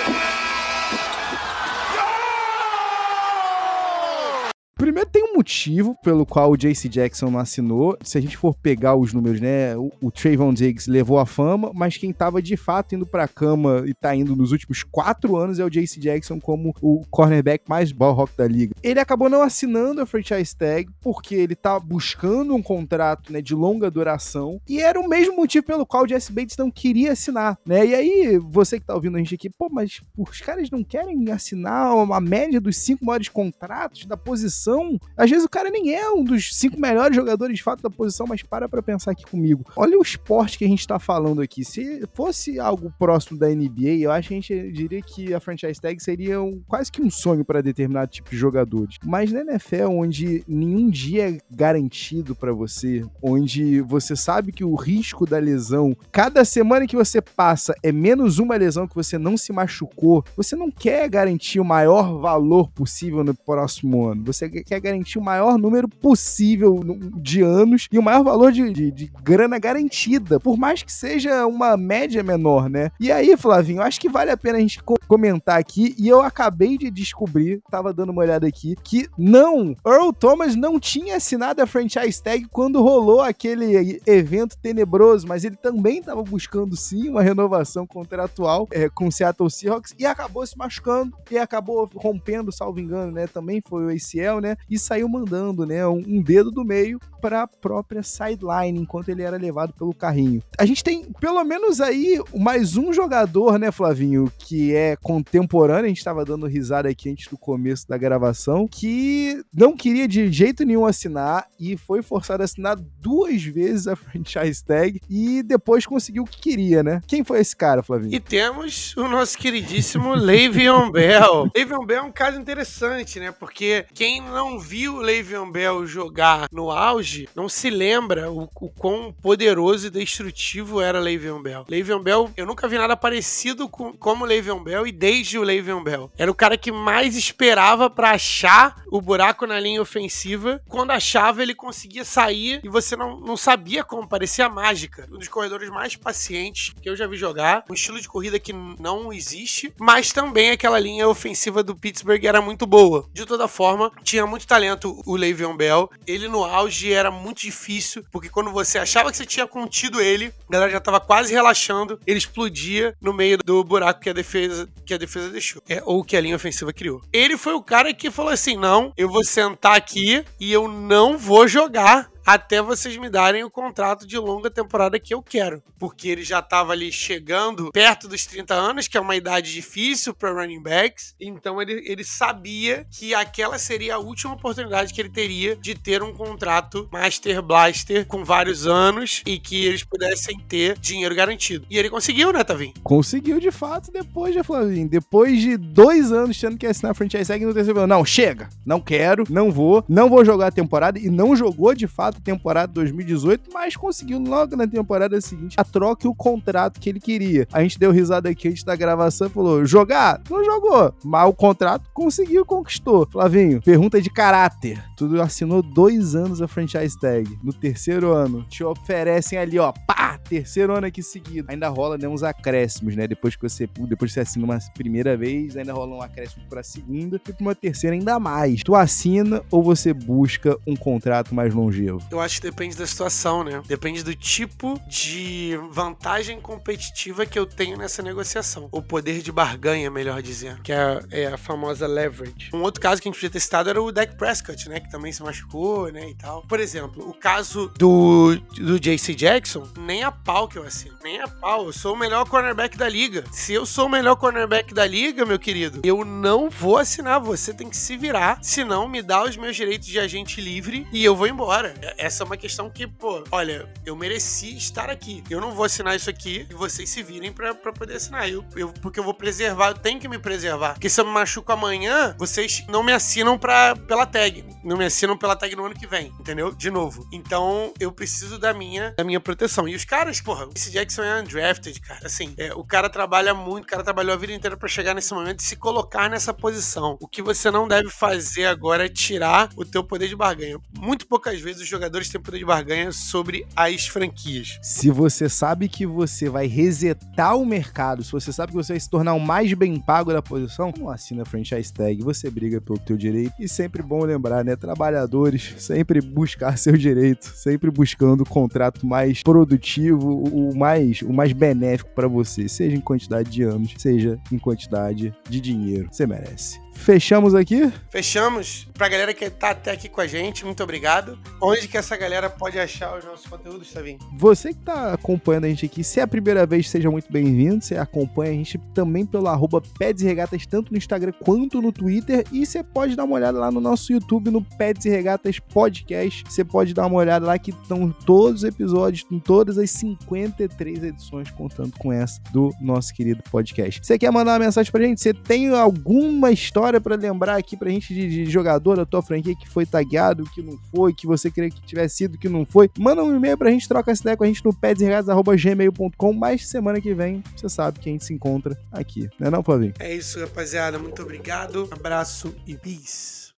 Primeiro tem um motivo pelo qual o JC Jackson não assinou. Se a gente for pegar os números, né? O, o Trayvon Diggs levou a fama, mas quem tava de fato indo pra cama e tá indo nos últimos quatro anos é o JC Jackson como o cornerback mais ball rock da liga. Ele acabou não assinando a franchise tag porque ele tá buscando um contrato, né, de longa duração e era o mesmo motivo pelo qual o Jesse Bates não queria assinar, né? E aí, você que tá ouvindo a gente aqui, pô, mas os caras não querem assinar uma média dos cinco maiores contratos da posição posição, às vezes o cara nem é um dos cinco melhores jogadores de fato da posição, mas para pra pensar aqui comigo. Olha o esporte que a gente tá falando aqui. Se fosse algo próximo da NBA, eu acho que a gente diria que a franchise tag seria um, quase que um sonho para determinado tipo de jogadores. Mas na NFL, onde nenhum dia é garantido para você, onde você sabe que o risco da lesão, cada semana que você passa é menos uma lesão que você não se machucou, você não quer garantir o maior valor possível no próximo ano. Você quer garantir o maior número possível de anos e o maior valor de, de, de grana garantida, por mais que seja uma média menor, né? E aí, Flavinho, acho que vale a pena a gente comentar aqui, e eu acabei de descobrir, tava dando uma olhada aqui, que não, Earl Thomas não tinha assinado a franchise tag quando rolou aquele evento tenebroso, mas ele também tava buscando sim uma renovação contratual é, com o Seattle Seahawks e acabou se machucando e acabou rompendo, salvo engano, né? Também foi o ACL, né? E saiu mandando, né? Um, um dedo do meio para a própria sideline enquanto ele era levado pelo carrinho. A gente tem pelo menos aí mais um jogador, né, Flavinho, que é contemporâneo, a gente estava dando risada aqui antes do começo da gravação, que não queria de jeito nenhum assinar e foi forçado a assinar duas vezes a franchise tag e depois conseguiu o que queria, né? Quem foi esse cara, Flavinho?
E temos o nosso queridíssimo Le'Veon Bell. Le'Veon Bell é um caso interessante, né? Porque quem não viu o Le'Veon Bell jogar no auge não se lembra o, o quão poderoso e destrutivo era Le'Veon Bell. Le'Veon Bell, eu nunca vi nada parecido com como Le'Veon Bell e desde o Le'Veon Bell. Era o cara que mais esperava para achar o buraco na linha ofensiva. Quando achava, ele conseguia sair e você não, não sabia como, parecia mágica. Um dos corredores mais pacientes que eu já vi jogar. Um estilo de corrida que não existe, mas também aquela linha ofensiva do Pittsburgh era muito boa. De toda forma, tinha muito talento o Le'Veon Bell. Ele no auge era muito difícil, porque quando você achava que você tinha contido ele, a galera já tava quase relaxando, ele explodia no meio do buraco que a defesa, que a defesa deixou, é, ou que a linha ofensiva criou. Ele foi o cara que falou assim: "Não, eu vou sentar aqui e eu não vou jogar até vocês me darem o contrato de longa temporada que eu quero. Porque ele já estava ali chegando perto dos 30 anos, que é uma idade difícil para running backs. Então ele, ele sabia que aquela seria a última oportunidade que ele teria de ter um contrato Master Blaster com vários anos e que eles pudessem ter dinheiro garantido. E ele conseguiu, né, Tavim?
Conseguiu de fato depois, já Flavinho. Depois de dois anos tendo que assinar a franchise tag no terceiro não, chega, não quero, não vou, não vou jogar a temporada e não jogou de fato temporada 2018, mas conseguiu logo na temporada seguinte a troca e o contrato que ele queria. A gente deu risada aqui antes da gravação e falou: jogar? Não jogou, mas o contrato conseguiu, conquistou. Flavinho, pergunta de caráter. Tu assinou dois anos a franchise tag. No terceiro ano, te oferecem ali, ó, pá, terceiro ano aqui seguido. Ainda rola né, uns acréscimos, né? Depois que você, depois que você assina uma primeira vez, ainda rola um acréscimo pra segunda e pra uma terceira ainda mais. Tu assina ou você busca um contrato mais longevo?
Eu acho que depende da situação, né? Depende do tipo de vantagem competitiva que eu tenho nessa negociação. O poder de barganha, melhor dizendo, que é, é a famosa leverage. Um outro caso que a gente podia ter citado era o Dak Prescott, né? Que também se machucou, né? E tal. Por exemplo, o caso do, do JC Jackson, nem a pau que eu assino. Nem a pau. Eu sou o melhor cornerback da liga. Se eu sou o melhor cornerback da liga, meu querido, eu não vou assinar. Você tem que se virar. Senão, me dá os meus direitos de agente livre e eu vou embora. Essa é uma questão que, pô, olha, eu mereci estar aqui. Eu não vou assinar isso aqui e vocês se virem pra, pra poder assinar. Eu, eu, porque eu vou preservar, eu tenho que me preservar. Porque se eu me machuco amanhã, vocês não me assinam pra, pela tag. Não me assinam pela tag no ano que vem, entendeu? De novo. Então, eu preciso da minha, da minha proteção. E os caras, porra, esse Jackson é undrafted, cara. Assim, é, o cara trabalha muito, o cara trabalhou a vida inteira para chegar nesse momento e se colocar nessa posição. O que você não deve fazer agora é tirar o teu poder de barganha. Muito poucas vezes os jogadores têm poder de barganha sobre as franquias.
Se você sabe que você vai resetar o mercado, se você sabe que você vai se tornar o mais bem pago da posição, não assina a franchise tag, você briga pelo teu direito. E sempre bom lembrar, né? Trabalhadores, sempre buscar seu direito, sempre buscando o contrato mais produtivo, o mais, o mais benéfico para você, seja em quantidade de anos, seja em quantidade de dinheiro. Você merece. Fechamos aqui?
Fechamos. Pra galera que tá até aqui com a gente, muito obrigado. Onde que essa galera pode achar os nossos conteúdos, Tavinho?
Você que tá acompanhando a gente aqui, se é a primeira vez, seja muito bem-vindo. Você acompanha a gente também pelo arroba Peds e Regatas, tanto no Instagram quanto no Twitter. E você pode dar uma olhada lá no nosso YouTube, no Peds e Regatas Podcast. Você pode dar uma olhada lá que estão todos os episódios, em todas as 53 edições, contando com essa do nosso querido podcast. Você quer mandar uma mensagem pra gente? Você tem alguma história para lembrar aqui pra gente de, de, jogador da tua franquia que foi tagueado, que não foi, que você queria que tivesse sido, que não foi? Manda um e-mail pra gente, troca essa ideia com a gente no pedsregados.gmail.com. Mas semana que vem, você sabe que a gente se encontra aqui. Não é não, Flavinho?
É isso, rapaziada. Muito obrigado. Abraço e peace.